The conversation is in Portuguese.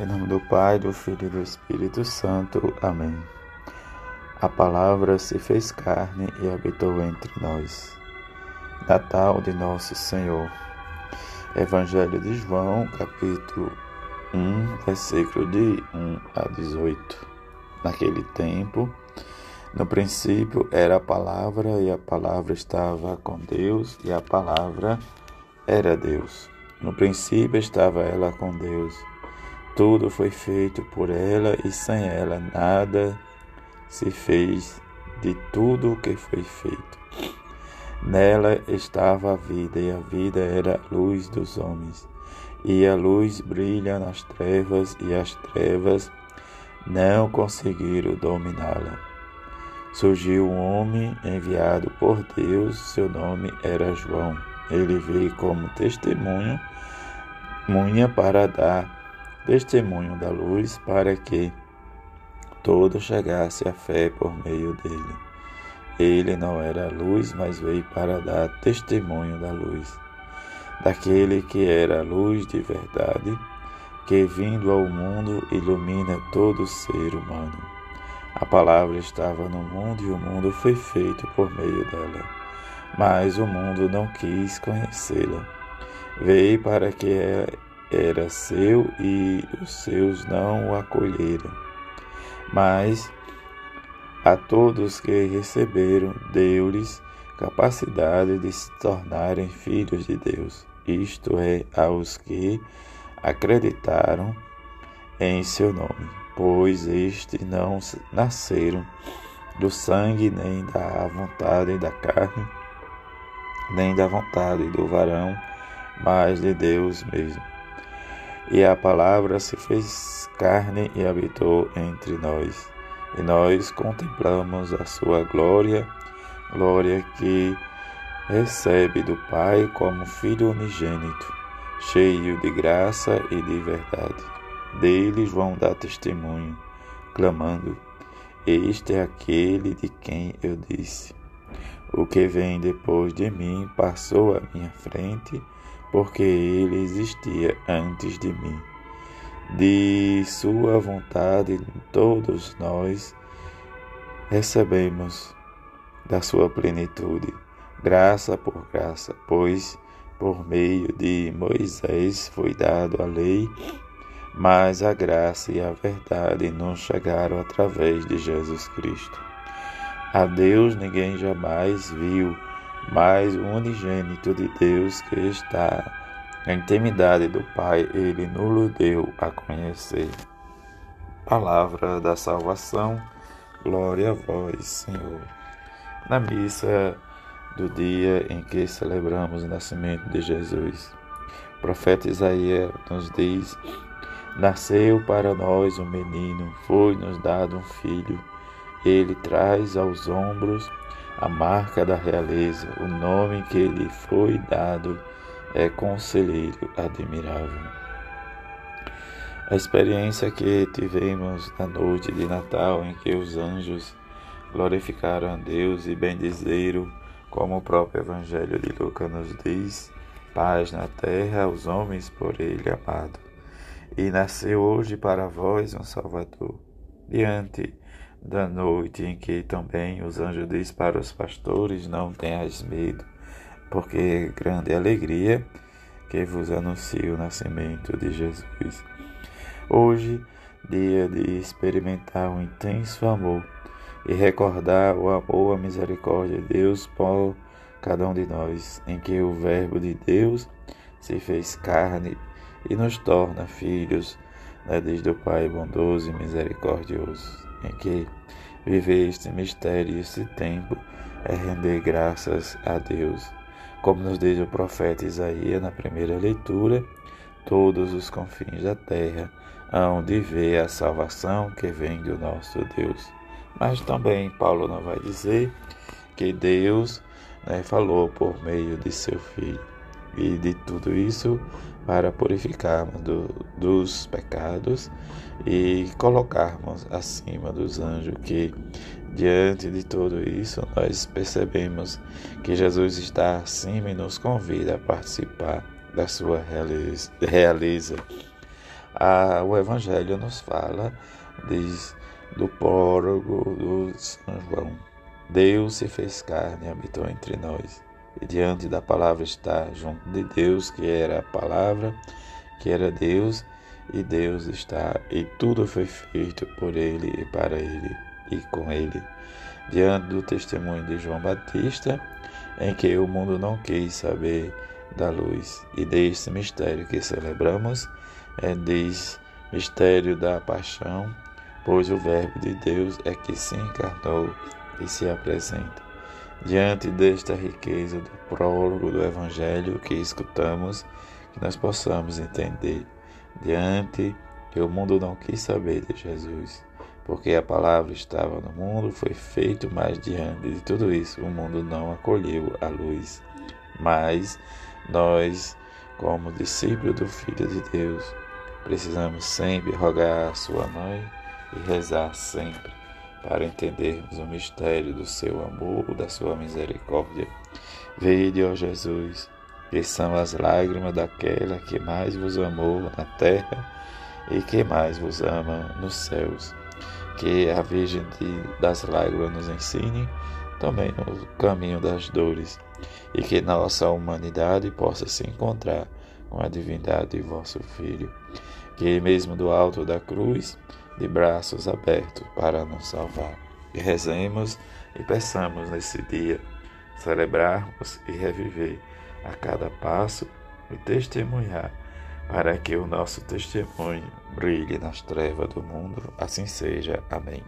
Em nome do Pai, do Filho e do Espírito Santo. Amém. A palavra se fez carne e habitou entre nós. Natal de Nosso Senhor. Evangelho de João, capítulo 1, versículo de 1 a 18. Naquele tempo, no princípio era a palavra, e a palavra estava com Deus, e a palavra era Deus. No princípio estava ela com Deus. Tudo foi feito por ela e sem ela nada se fez de tudo o que foi feito. Nela estava a vida, e a vida era a luz dos homens. E a luz brilha nas trevas, e as trevas não conseguiram dominá-la. Surgiu um homem enviado por Deus, seu nome era João. Ele veio como testemunho, munha para dar testemunho da luz para que todo chegasse à fé por meio dele. Ele não era a luz, mas veio para dar testemunho da luz, daquele que era a luz de verdade, que vindo ao mundo ilumina todo ser humano. A palavra estava no mundo e o mundo foi feito por meio dela, mas o mundo não quis conhecê-la. Veio para que era seu e os seus não o acolheram. Mas a todos que receberam, deu-lhes capacidade de se tornarem filhos de Deus, isto é, aos que acreditaram em seu nome, pois estes não nasceram do sangue, nem da vontade da carne, nem da vontade do varão, mas de Deus mesmo. E a palavra se fez carne e habitou entre nós. E nós contemplamos a sua glória, glória que recebe do Pai como Filho unigênito, cheio de graça e de verdade. Dele João dá testemunho, clamando: Este é aquele de quem eu disse: O que vem depois de mim passou à minha frente porque ele existia antes de mim. De Sua vontade, todos nós recebemos da Sua plenitude, graça por graça, pois por meio de Moisés foi dado a lei, mas a graça e a verdade nos chegaram através de Jesus Cristo. A Deus ninguém jamais viu mas o unigênito de Deus que está na intimidade do Pai, ele nos deu a conhecer. Palavra da salvação, glória a vós, Senhor. Na missa do dia em que celebramos o nascimento de Jesus, o profeta Isaías nos diz: Nasceu para nós um menino, foi-nos dado um filho, ele traz aos ombros a marca da realeza, o nome que lhe foi dado é Conselheiro Admirável. A experiência que tivemos na noite de Natal, em que os anjos glorificaram a Deus e bendizeram, como o próprio Evangelho de Lucas nos diz, paz na terra aos homens por ele amado. E nasceu hoje para vós um Salvador. Diante da noite em que também os anjos dizem para os pastores: Não tenhas medo, porque grande alegria que vos anuncio o nascimento de Jesus. Hoje, dia de experimentar um intenso amor e recordar o amor, a misericórdia de Deus por cada um de nós, em que o Verbo de Deus se fez carne e nos torna filhos, né, desde o Pai bondoso e misericordioso em que viver este mistério este tempo é render graças a Deus. Como nos diz o profeta Isaías na primeira leitura, todos os confins da terra hão de ver a salvação que vem do nosso Deus. Mas também Paulo não vai dizer que Deus né, falou por meio de seu Filho. E de tudo isso para purificarmos do, dos pecados e colocarmos acima dos anjos que diante de tudo isso nós percebemos que Jesus está acima e nos convida a participar da sua realeza. a, o Evangelho nos fala diz, do prólogo do São João. Deus se fez carne e habitou entre nós. Diante da palavra está junto de Deus, que era a palavra, que era Deus, e Deus está, e tudo foi feito por ele e para ele e com ele. Diante do testemunho de João Batista, em que o mundo não quis saber da luz, e deste mistério que celebramos, é diz mistério da paixão, pois o Verbo de Deus é que se encarnou e se apresenta. Diante desta riqueza do prólogo do Evangelho que escutamos, que nós possamos entender, diante que o mundo não quis saber de Jesus, porque a palavra estava no mundo, foi feito, mas diante de tudo isso, o mundo não acolheu a luz. Mas nós, como discípulos do Filho de Deus, precisamos sempre rogar a sua mãe e rezar sempre para entendermos o mistério do seu amor, da sua misericórdia. Vede, ó Jesus, que são as lágrimas daquela que mais vos amou na terra e que mais vos ama nos céus. Que a Virgem das Lágrimas nos ensine também no caminho das dores e que nossa humanidade possa se encontrar com a divindade de vosso Filho, que mesmo do alto da cruz de braços abertos para nos salvar. E rezemos e peçamos nesse dia celebrarmos e reviver a cada passo e testemunhar para que o nosso testemunho brilhe nas trevas do mundo. Assim seja. Amém.